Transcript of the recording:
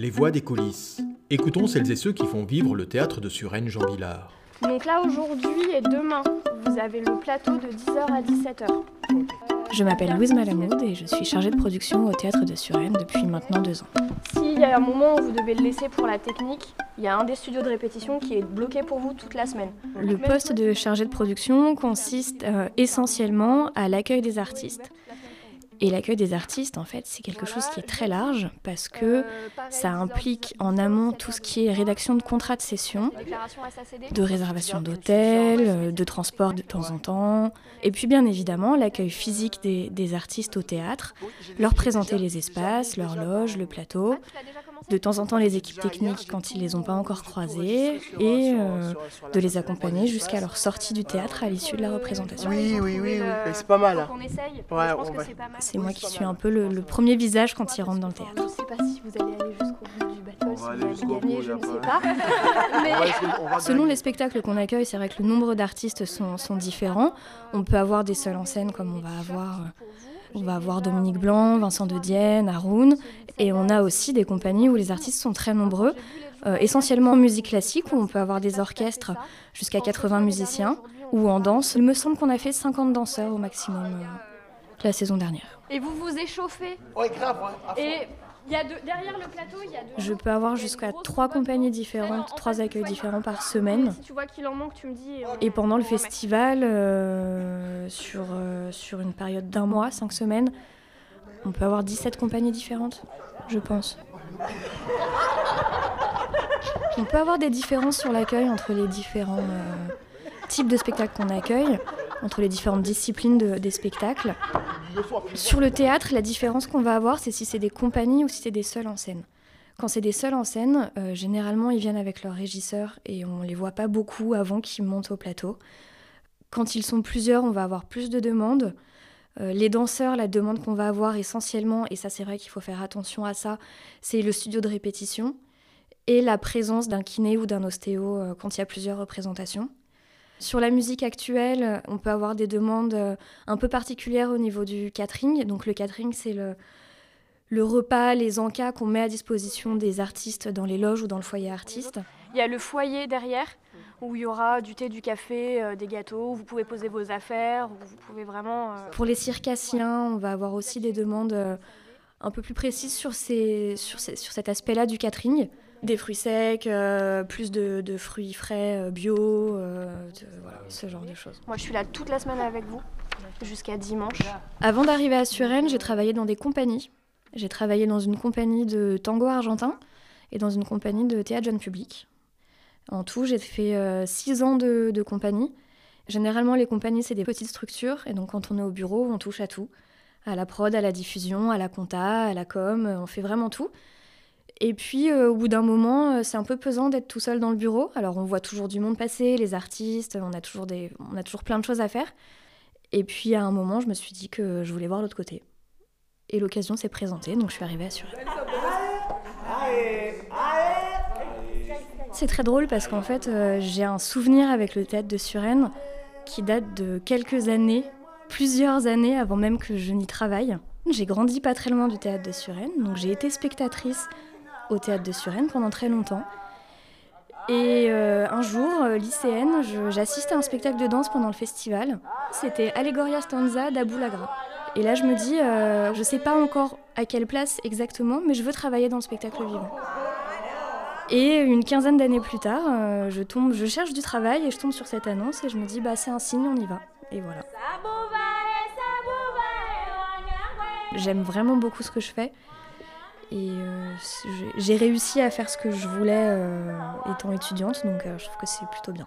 Les voix des coulisses. Écoutons celles et ceux qui font vivre le théâtre de Suresnes Jean Villard. Donc là aujourd'hui et demain, vous avez le plateau de 10h à 17h. Je m'appelle Louise Malamud et je suis chargée de production au théâtre de Suresnes depuis maintenant deux ans. S'il y a un moment où vous devez le laisser pour la technique, il y a un des studios de répétition qui est bloqué pour vous toute la semaine. Le poste de chargé de production consiste euh, essentiellement à l'accueil des artistes. Et l'accueil des artistes, en fait, c'est quelque chose qui est très large parce que ça implique en amont tout ce qui est rédaction de contrats de session, de réservation d'hôtels, de transport de temps en temps, et puis bien évidemment l'accueil physique des, des, artistes au théâtre, leur présenter les espaces, leur loge, le plateau, de temps en temps les équipes techniques quand ils les ont pas encore croisés, et euh, de les accompagner jusqu'à leur sortie du théâtre à l'issue de la représentation. Oui, oui, oui, oui. c'est pas mal. On essaye. Ouais, je pense on que va- c'est pas mal. C'est moi qui suis un peu le, le premier visage quand ils rentrent dans le théâtre. Je sais pas si vous allez aller jusqu'au bout du bateau, On si vous allez jusqu'au gagner, bout, je ne sais pas-. Mais Selon les spectacles qu'on accueille, c'est vrai que le nombre d'artistes sont, sont différents. On peut avoir des seuls en scène comme on va avoir, euh, on va avoir Dominique Blanc, Vincent de Dienne, Haroun. Et on a aussi des compagnies où les artistes sont très nombreux, euh, essentiellement en musique classique, où on peut avoir des orchestres jusqu'à 80 musiciens, ou en danse. Il me semble qu'on a fait 50 danseurs au maximum euh, la saison dernière. Et vous vous échauffez? Ouais, grave, ouais. à fond. Et il y a deux- derrière le plateau, il y a deux. Je peux avoir jusqu'à trois compagnies différentes, trois accueils différents par semaine. Si tu vois qu'il en manque, tu me dis. on- Et pendant le festival, euh, sur, euh, sur une période d'un mois, cinq semaines, on peut avoir 17 compagnies différentes, je pense. On peut avoir des différences sur l'accueil entre les différents euh, types de spectacles qu'on accueille, entre les différentes disciplines de- des spectacles. Sur le théâtre, la différence qu'on va avoir, c'est si c'est des compagnies ou si c'est des seuls en scène. Quand c'est des seuls en scène, euh, généralement ils viennent avec leur régisseur et on les voit pas beaucoup avant qu'ils montent au plateau. Quand ils sont plusieurs, on va avoir plus de demandes. Euh, les danseurs, la demande qu'on va avoir essentiellement, et ça c'est vrai qu'il faut faire attention à ça, c'est le studio de répétition et la présence d'un kiné ou d'un ostéo euh, quand il y a plusieurs représentations. Sur la musique actuelle, on peut avoir des demandes euh, un peu particulières au niveau du catering. Donc le catering, c'est le, le repas, les encas qu'on met à disposition des artistes dans les loges ou dans le foyer artiste. Il y a le foyer derrière où il y aura du thé, du café, euh, des gâteaux, où vous pouvez poser vos affaires, où vous pouvez vraiment. euh, Pour les circassiens, on va avoir aussi des demandes euh, un peu plus précises sur, ces, sur, ces- sur cet aspect-là du catering. Des fruits secs, euh, plus de, de fruits frais euh, bio, euh, de- voilà, ce genre de choses. Moi, je suis là toute la semaine avec vous, jusqu'à dimanche. Avant d'arriver à Suresnes, j'ai travaillé dans des compagnies. J'ai travaillé dans une compagnie de tango argentin et dans une compagnie de théâtre jeune public. En tout, j'ai fait euh, six ans de, de compagnie. Généralement, les compagnies, c'est des petites structures. Et donc, quand on est au bureau, on touche à tout. À la prod, à la diffusion, à la compta, à la com, on fait vraiment tout. Et puis, euh, au bout d'un moment, euh, c'est un peu pesant d'être tout seul dans le bureau. Alors, on voit toujours du monde passer, les artistes, on a toujours, des, on a toujours plein de choses à faire. Et puis, à un moment, je me suis dit que je voulais voir l'autre côté. Et l'occasion s'est présentée, donc je suis arrivée à Suresnes. C'est très drôle parce qu'en fait, euh, j'ai un souvenir avec le théâtre de Suresnes qui date de quelques années, plusieurs années avant même que je n'y travaille. J'ai grandi pas très loin du théâtre de Suresnes, donc j'ai été spectatrice au théâtre de Suresnes pendant très longtemps. Et euh, un jour, euh, lycéenne, j'assiste à un spectacle de danse pendant le festival. C'était Allegoria Stanza d'Abou Lagra. Et là, je me dis, euh, je sais pas encore à quelle place exactement, mais je veux travailler dans le spectacle vivant. Et une quinzaine d'années plus tard, je tombe, je cherche du travail et je tombe sur cette annonce et je me dis, bah c'est un signe, on y va. Et voilà. J'aime vraiment beaucoup ce que je fais. Et euh, j'ai réussi à faire ce que je voulais euh, étant étudiante, donc euh, je trouve que c'est plutôt bien.